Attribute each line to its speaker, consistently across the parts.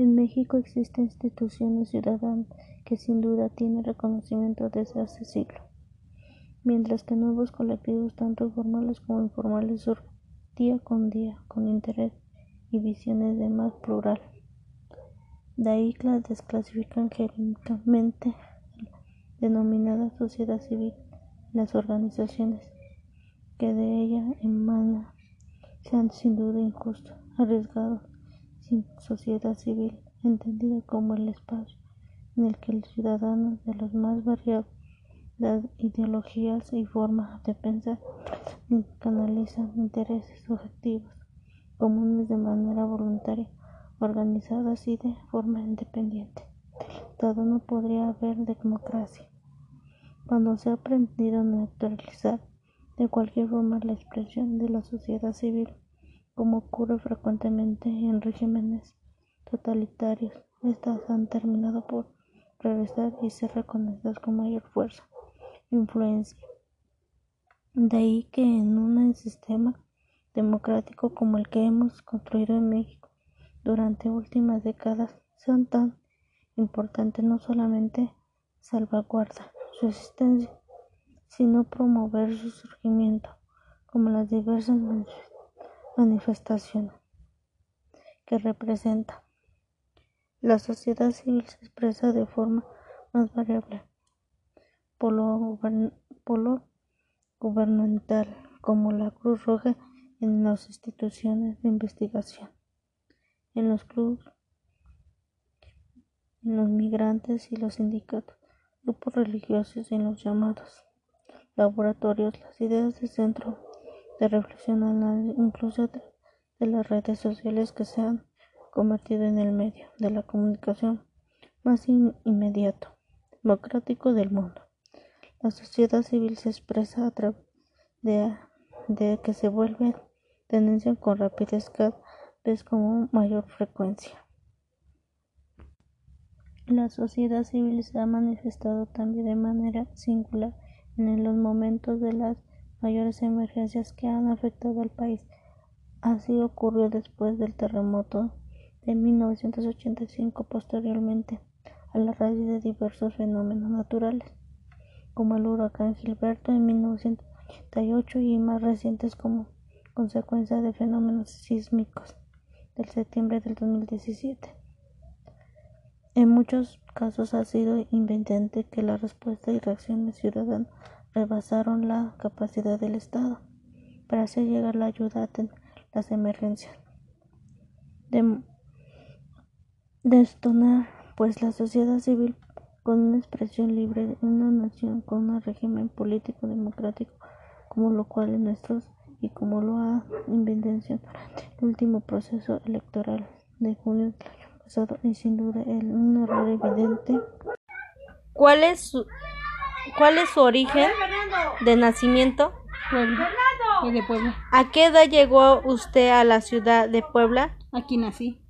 Speaker 1: En México existen instituciones ciudadanas que sin duda tienen reconocimiento desde hace siglos, mientras que nuevos colectivos, tanto formales como informales, surgen día con día con interés y visiones de más plural. De ahí las desclasifican jerárquicamente denominada sociedad civil, las organizaciones que de ella emanan sean sin duda injustos, arriesgados, sociedad civil, entendida como el espacio en el que los ciudadanos de las más variadas ideologías y formas de pensar canalizan intereses objetivos comunes de manera voluntaria, organizadas y de forma independiente. Todo no podría haber democracia. Cuando se ha aprendido a neutralizar de cualquier forma la expresión de la sociedad civil, como ocurre frecuentemente en regímenes totalitarios, estas han terminado por regresar y ser reconocidas con mayor fuerza e influencia. De ahí que en un sistema democrático como el que hemos construido en México durante últimas décadas sean tan importantes no solamente salvaguardar su existencia, sino promover su surgimiento, como las diversas manifestaciones que representa. La sociedad civil se expresa de forma más variable por lo, gubernamental, como la Cruz Roja en las instituciones de investigación, en los clubes, en los migrantes y los sindicatos, grupos religiosos en los llamados laboratorios, las ideas de centro de reflexión, incluso de, las redes sociales que se han convertido en el medio de la comunicación más inmediato, democrático del mundo. La sociedad civil se expresa a través de, de que se vuelve tendencia con rapidez cada vez con mayor frecuencia. La sociedad civil se ha manifestado también de manera singular en los momentos de las mayores emergencias que han afectado al país. Así ocurrió después del terremoto de 1985, posteriormente a la raíz de diversos fenómenos naturales, como el huracán Gilberto en 1988 y más recientes como consecuencia de fenómenos sísmicos del septiembre del 2017. En muchos casos ha sido evidente que la respuesta y reacciones ciudadanas rebasaron la capacidad del Estado para hacer llegar la ayuda en las emergencias. De, destonar pues la sociedad civil con una expresión libre en una nación con un régimen político democrático como lo cual es nuestro y como lo ha evidenciado el último proceso electoral de junio del año pasado y sin duda el, un error evidente.
Speaker 2: ¿Cuál es su, cuál es su origen de nacimiento?
Speaker 3: Puebla. de Puebla.
Speaker 2: ¿A qué edad llegó usted a la ciudad de Puebla?
Speaker 3: Aquí nací.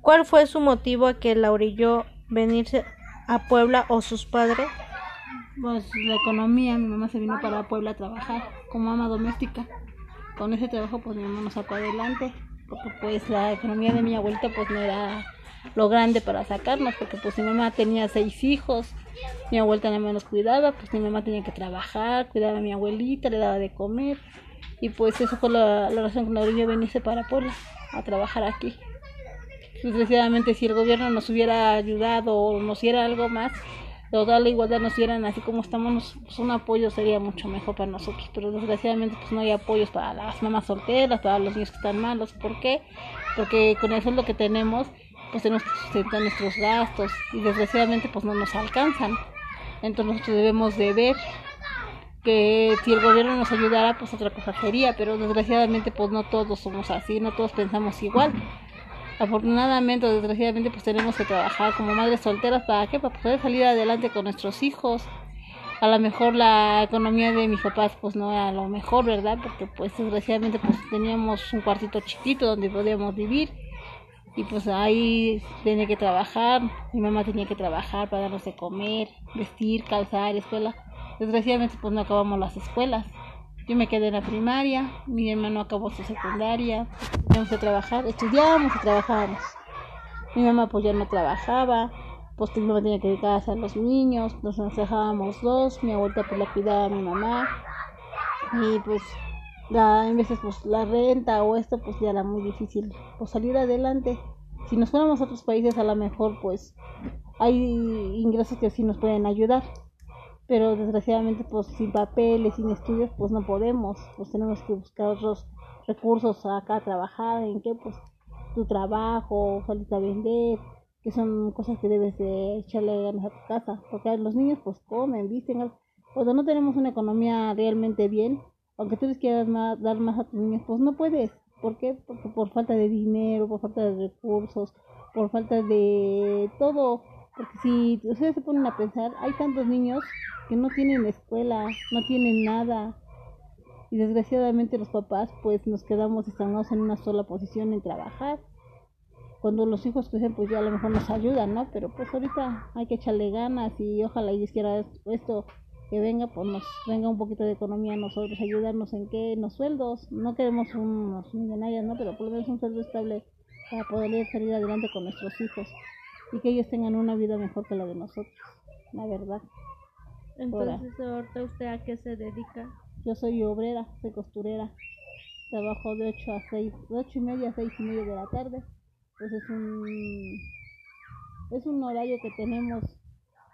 Speaker 2: ¿Cuál fue su motivo a que la orilló venirse a Puebla o sus padres?
Speaker 3: Pues la economía, mi mamá se vino para Puebla a trabajar como ama doméstica. Con ese trabajo pues mi mamá nos sacó adelante, porque pues la economía de mi abuelita pues no era lo grande para sacarnos, porque pues mi mamá tenía seis hijos, mi abuelita nada más nos cuidaba, pues mi mamá tenía que trabajar, cuidaba a mi abuelita, le daba de comer, y pues eso fue la, la razón con la orilla venirse para Puebla a trabajar aquí. Desgraciadamente si el gobierno nos hubiera ayudado o nos diera algo más, toda la igualdad nos dieran así como estamos, pues un apoyo sería mucho mejor para nosotros. Pero desgraciadamente pues no hay apoyos para las mamás solteras, para los niños que están malos. ¿Por qué? Porque con eso es lo que tenemos, pues tenemos que sustentar nuestros gastos y desgraciadamente pues no nos alcanzan. Entonces nosotros debemos de ver que si el gobierno nos ayudara pues otra cosa sería, pero desgraciadamente pues no todos somos así, no todos pensamos igual afortunadamente o desgraciadamente pues tenemos que trabajar como madres solteras para qué para poder salir adelante con nuestros hijos. A lo mejor la economía de mis papás pues no era lo mejor verdad porque pues desgraciadamente pues teníamos un cuartito chiquito donde podíamos vivir. Y pues ahí tenía que trabajar. Mi mamá tenía que trabajar para darnos de comer vestir calzar escuela. Desgraciadamente pues no acabamos las escuelas yo me quedé en la primaria, mi hermano acabó su secundaria, teníamos que trabajar, estudiábamos y trabajábamos. Mi mamá pues ya no trabajaba, pues mi mamá tenía que dedicarse a los niños, nos dejábamos dos, mi abuelita pues la cuidaba a mi mamá y pues la, en veces pues la renta o esto pues ya era muy difícil pues salir adelante. Si nos fuéramos a otros países a lo mejor pues hay ingresos que sí nos pueden ayudar, pero desgraciadamente pues sin papeles, sin estudios pues no podemos, pues tenemos que buscar otros recursos acá a trabajar, en qué pues tu trabajo, salir a vender, que son cosas que debes de echarle ganas a tu casa, porque los niños pues comen, visten, cuando no tenemos una economía realmente bien, aunque tú les quieras más, dar más a tus niños, pues no puedes. ¿Por qué? Porque por falta de dinero, por falta de recursos, por falta de todo. Porque si ustedes se ponen a pensar, hay tantos niños que no tienen escuela, no tienen nada. Y desgraciadamente los papás pues nos quedamos estamos en una sola posición en trabajar. Cuando los hijos crecen pues ya a lo mejor nos ayudan, ¿no? Pero pues ahorita hay que echarle ganas y ojalá y quiera esto que venga, pues nos venga un poquito de economía a nosotros, ayudarnos en qué, en los sueldos. No queremos unos millonarios, ¿no? Pero por lo menos un sueldo estable para poder salir adelante con nuestros hijos y que ellos tengan una vida mejor que la de nosotros, la verdad.
Speaker 2: Entonces, ahorita usted a qué se dedica?
Speaker 3: Yo soy obrera, soy costurera. Trabajo de 8 a 6, de 8 y media a 6 y media de la tarde. Pues es un, es un horario que tenemos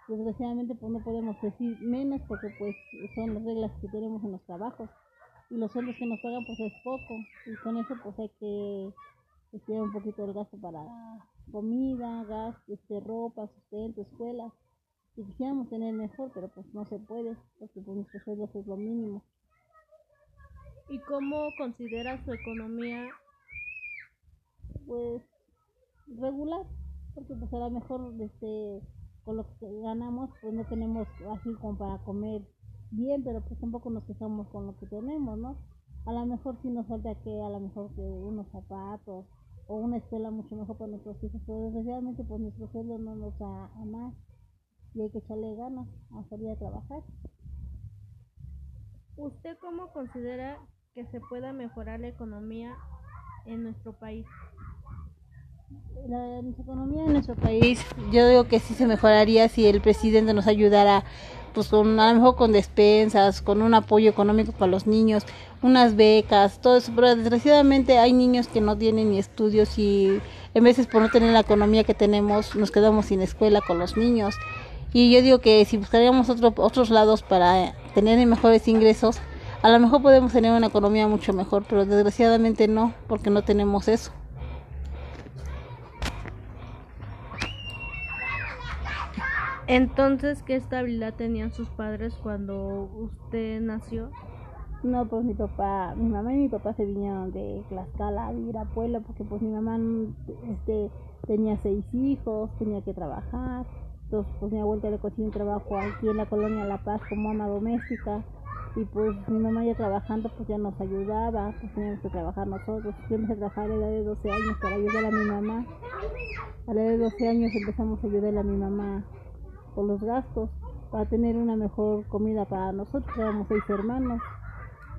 Speaker 3: desgraciadamente pues no podemos decir menos porque pues son las reglas que tenemos en los trabajos y los sueldos que nos pagan pues es poco y con eso pues hay que estudiar un poquito el gasto para comida, gas, este, ropa, sustento, escuela y quisiéramos tener mejor pero pues no se puede porque pues nuestros sueldos es lo mínimo
Speaker 2: ¿Y cómo considera su economía?
Speaker 3: Pues regular, porque pues a lo mejor este con lo que ganamos pues no tenemos así como para comer bien, pero pues tampoco nos quejamos con lo que tenemos, ¿no? A lo mejor sí nos falta que a lo mejor que unos zapatos o una escuela mucho mejor para nuestros hijos, pero desgraciadamente pues nuestro sueldo no nos da a más y hay que echarle ganas a salir a trabajar.
Speaker 2: ¿Usted cómo considera que se pueda mejorar la economía en nuestro país?
Speaker 3: La, economía de nuestro país, yo digo que sí se mejoraría si el presidente nos ayudara, pues con, a lo mejor con despensas, con un apoyo económico para los niños, unas becas, todo eso, pero desgraciadamente hay niños que no tienen ni estudios y en veces por no tener la economía que tenemos nos quedamos sin escuela con los niños. Y yo digo que si buscaríamos otro, otros lados para tener mejores ingresos, a lo mejor podemos tener una economía mucho mejor, pero desgraciadamente no, porque no tenemos eso.
Speaker 2: Entonces, ¿qué estabilidad tenían sus padres cuando usted nació?
Speaker 3: No, pues mi papá, mi mamá y mi papá se vinieron de Tlaxcala a vivir a Puebla porque pues mi mamá este, tenía seis hijos, tenía que trabajar. Entonces pues mi abuela le consiguió trabajo aquí en la colonia La Paz como ama doméstica y pues mi mamá ya trabajando pues ya nos ayudaba, pues teníamos que trabajar nosotros. Yo empecé a trabajar a la edad de 12 años para ayudar a mi mamá. A la edad de 12 años empezamos a ayudar a mi mamá con los gastos para tener una mejor comida para nosotros. Éramos seis hermanos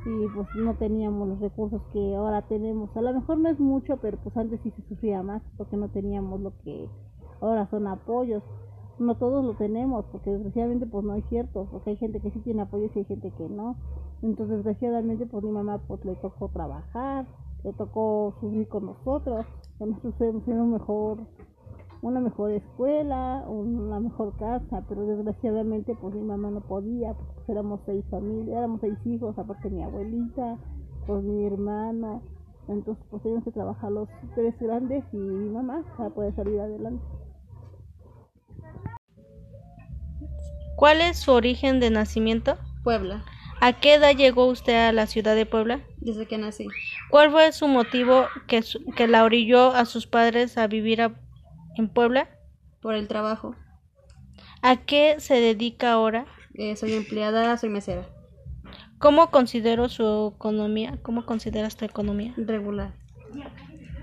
Speaker 3: y pues no teníamos los recursos que ahora tenemos. A lo mejor no es mucho, pero pues antes sí se sufría más porque no teníamos lo que ahora son apoyos. No todos lo tenemos porque desgraciadamente pues no es cierto, porque hay gente que sí tiene apoyos y hay gente que no. Entonces desgraciadamente pues mi mamá pues le tocó trabajar, le tocó subir con nosotros, que nosotros un mejor una mejor escuela, una mejor casa, pero desgraciadamente pues mi mamá no podía, porque éramos seis familias, éramos seis hijos, aparte mi abuelita, pues mi hermano, entonces pues teníamos que trabajar los tres grandes y mi mamá para poder salir adelante.
Speaker 2: ¿Cuál es su origen de nacimiento?
Speaker 3: Puebla.
Speaker 2: ¿A qué edad llegó usted a la ciudad de Puebla?
Speaker 3: Desde que nací.
Speaker 2: ¿Cuál fue su motivo que, que la orilló a sus padres a vivir a en Puebla?
Speaker 3: Por el trabajo.
Speaker 2: ¿A qué se dedica ahora?
Speaker 3: Eh, soy empleada, soy mesera.
Speaker 2: ¿Cómo considero su economía? ¿Cómo consideras tu economía?
Speaker 3: Regular.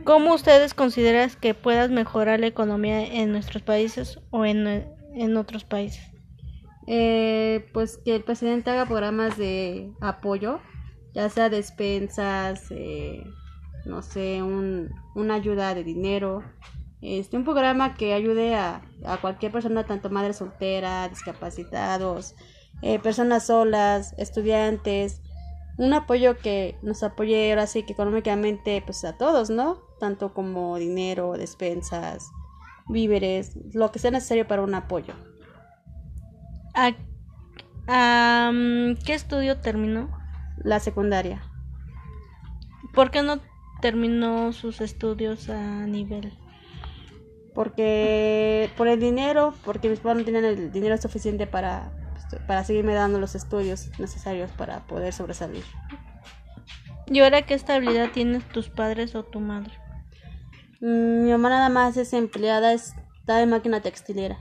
Speaker 2: ¿Cómo ustedes consideran que puedas mejorar la economía en nuestros países o en, en otros países?
Speaker 3: Eh, pues que el presidente haga programas de apoyo, ya sea despensas, eh, no sé, un, una ayuda de dinero,
Speaker 4: este, un programa que ayude a, a cualquier persona, tanto madre soltera, discapacitados, eh, personas solas, estudiantes, un apoyo que nos apoye ahora sí que económicamente pues a todos, ¿no? Tanto como dinero, despensas, víveres, lo que sea necesario para un apoyo.
Speaker 2: ¿A, ¿Qué estudio terminó?
Speaker 4: La secundaria.
Speaker 2: ¿Por qué no terminó sus estudios a nivel?
Speaker 4: Porque por el dinero, porque mis padres no tenían el dinero suficiente para, pues, para seguirme dando los estudios necesarios para poder sobresalir.
Speaker 2: ¿Y ahora qué estabilidad tienen tus padres o tu madre?
Speaker 4: Mm, Mi mamá nada más es empleada, está en máquina textilera.